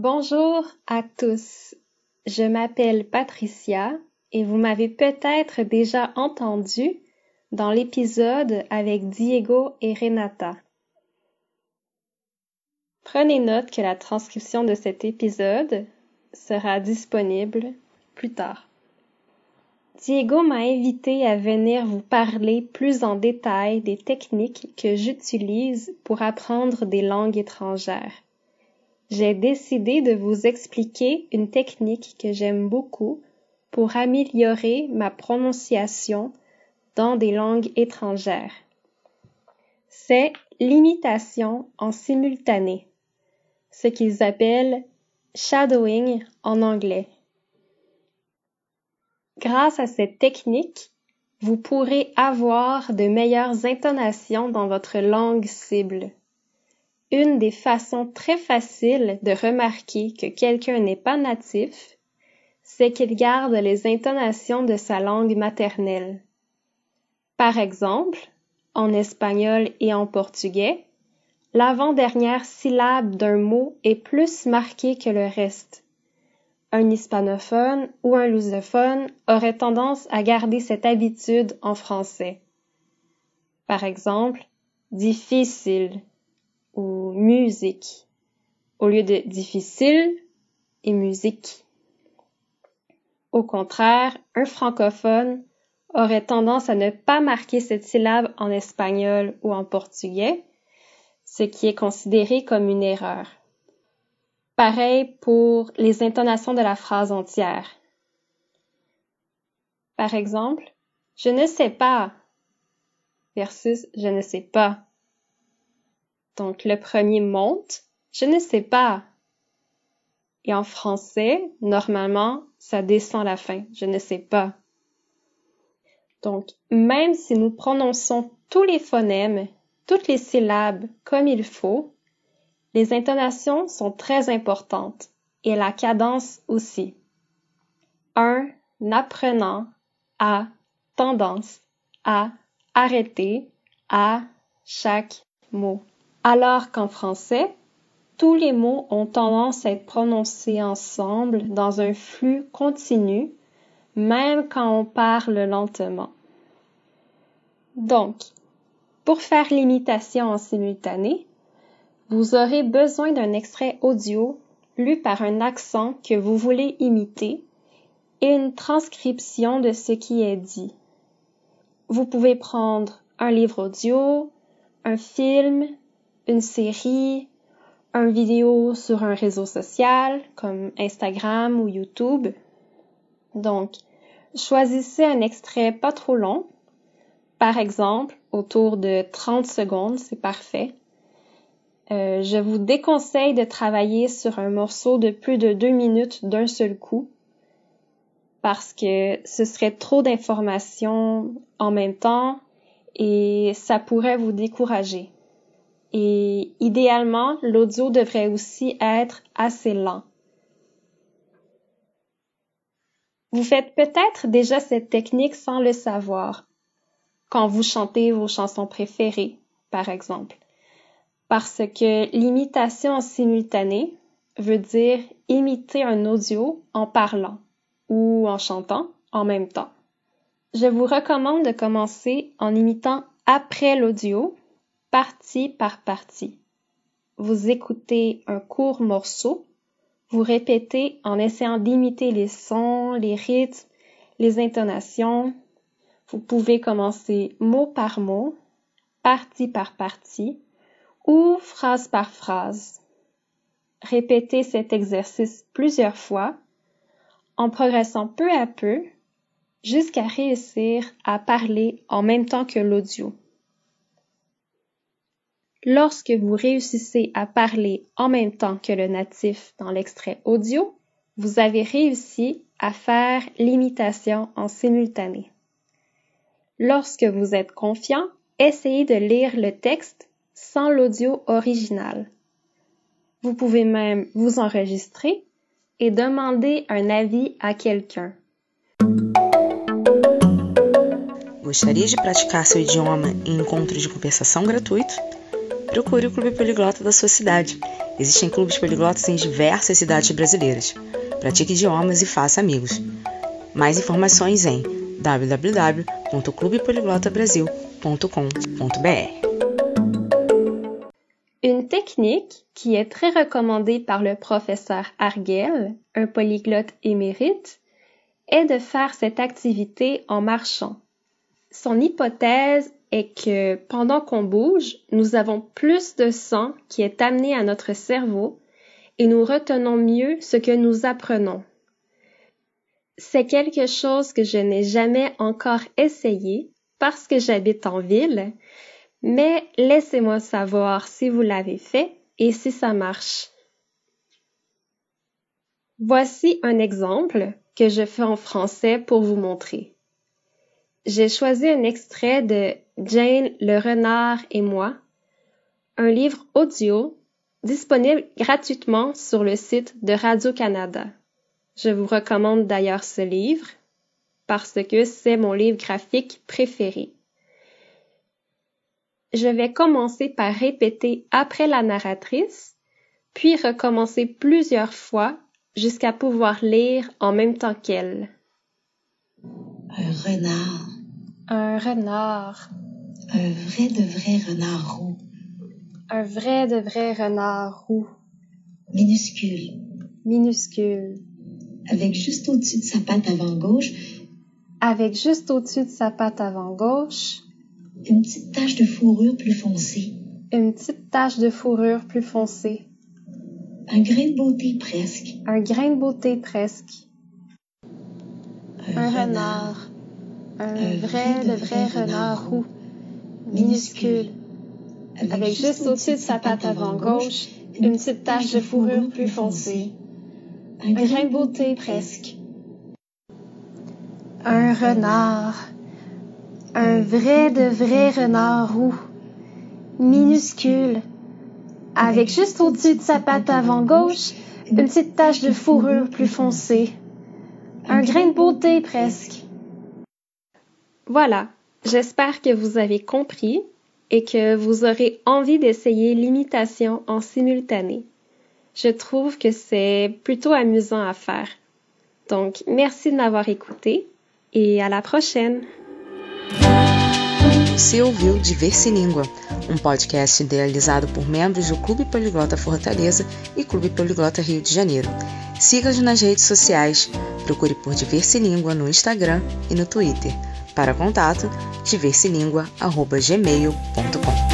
Bonjour à tous. Je m'appelle Patricia et vous m'avez peut-être déjà entendu dans l'épisode avec Diego et Renata. Prenez note que la transcription de cet épisode sera disponible plus tard. Diego m'a invité à venir vous parler plus en détail des techniques que j'utilise pour apprendre des langues étrangères. J'ai décidé de vous expliquer une technique que j'aime beaucoup pour améliorer ma prononciation dans des langues étrangères. C'est l'imitation en simultané ce qu'ils appellent shadowing en anglais. Grâce à cette technique, vous pourrez avoir de meilleures intonations dans votre langue cible. Une des façons très faciles de remarquer que quelqu'un n'est pas natif, c'est qu'il garde les intonations de sa langue maternelle. Par exemple, en espagnol et en portugais, l'avant-dernière syllabe d'un mot est plus marquée que le reste. Un hispanophone ou un lusophone aurait tendance à garder cette habitude en français. Par exemple, difficile ou musique au lieu de difficile et musique. Au contraire, un francophone aurait tendance à ne pas marquer cette syllabe en espagnol ou en portugais ce qui est considéré comme une erreur. Pareil pour les intonations de la phrase entière. Par exemple, je ne sais pas versus je ne sais pas. Donc le premier monte, je ne sais pas. Et en français, normalement, ça descend à la fin, je ne sais pas. Donc, même si nous prononçons tous les phonèmes toutes les syllabes comme il faut, les intonations sont très importantes et la cadence aussi. Un apprenant a tendance à arrêter à chaque mot. Alors qu'en français, tous les mots ont tendance à être prononcés ensemble dans un flux continu, même quand on parle lentement. Donc, pour faire l'imitation en simultané, vous aurez besoin d'un extrait audio lu par un accent que vous voulez imiter et une transcription de ce qui est dit. Vous pouvez prendre un livre audio, un film, une série, un vidéo sur un réseau social comme Instagram ou YouTube. Donc, choisissez un extrait pas trop long par exemple, autour de 30 secondes, c'est parfait. Euh, je vous déconseille de travailler sur un morceau de plus de deux minutes d'un seul coup parce que ce serait trop d'informations en même temps et ça pourrait vous décourager. Et idéalement, l'audio devrait aussi être assez lent. Vous faites peut-être déjà cette technique sans le savoir quand vous chantez vos chansons préférées, par exemple. Parce que l'imitation en simultané veut dire imiter un audio en parlant ou en chantant en même temps. Je vous recommande de commencer en imitant après l'audio, partie par partie. Vous écoutez un court morceau, vous répétez en essayant d'imiter les sons, les rythmes, les intonations, vous pouvez commencer mot par mot, partie par partie ou phrase par phrase. Répétez cet exercice plusieurs fois en progressant peu à peu jusqu'à réussir à parler en même temps que l'audio. Lorsque vous réussissez à parler en même temps que le natif dans l'extrait audio, vous avez réussi à faire l'imitation en simultané. Lorsque vous êtes confiant, essayez de lire le texte sans l'audio original. Vous pouvez même vous enregistrer et demander un avis à quelqu'un. Gostaria de praticar seu idioma em encontros de conversação gratuito? Procure o Clube Poliglota da sua cidade. Existem clubes poliglotas em diversas cidades brasileiras. Pratique idiomas e faça amigos. Mais informações em www.clubepoliglotabrasil.com.br. Une technique qui est très recommandée par le professeur Arguel, un polyglotte émérite, est de faire cette activité en marchant. Son hypothèse est que pendant qu'on bouge, nous avons plus de sang qui est amené à notre cerveau et nous retenons mieux ce que nous apprenons. C'est quelque chose que je n'ai jamais encore essayé parce que j'habite en ville, mais laissez-moi savoir si vous l'avez fait et si ça marche. Voici un exemple que je fais en français pour vous montrer. J'ai choisi un extrait de Jane le renard et moi, un livre audio disponible gratuitement sur le site de Radio-Canada. Je vous recommande d'ailleurs ce livre parce que c'est mon livre graphique préféré. Je vais commencer par répéter après la narratrice, puis recommencer plusieurs fois jusqu'à pouvoir lire en même temps qu'elle. Un renard. Un renard. Un vrai de vrai renard roux. Un vrai de vrai renard roux. Minuscule. Minuscule. Avec juste au-dessus de sa patte avant gauche. Avec juste au-dessus de sa patte avant gauche. Une petite tache de fourrure plus foncée. Une petite tache de fourrure plus foncée. Un grain de beauté presque. Un grain de beauté presque. Un, Un renard. renard. Un vrai de vrai renard roux. Minuscule. Avec juste au-dessus de sa patte avant gauche, une petite tache de fourrure plus foncée. Un grain de beauté presque. Un renard. Un vrai de vrai renard roux. Minuscule. Avec juste au-dessus de sa patte avant gauche, une petite tache de fourrure plus foncée. Un grain de beauté presque. Voilà, j'espère que vous avez compris et que vous aurez envie d'essayer l'imitation en simultané. Je trouve que c'est plutôt amusant à faire. Donc, merci de m'avoir écouté et à la prochaine! Você ouviu Diverse Língua, um podcast idealizado por membros do Clube Poliglota Fortaleza e Clube Poliglota Rio de Janeiro. Siga-nos nas redes sociais, procure por Diverse Língua no Instagram e no Twitter. Para contato, diverselingua.gmail.com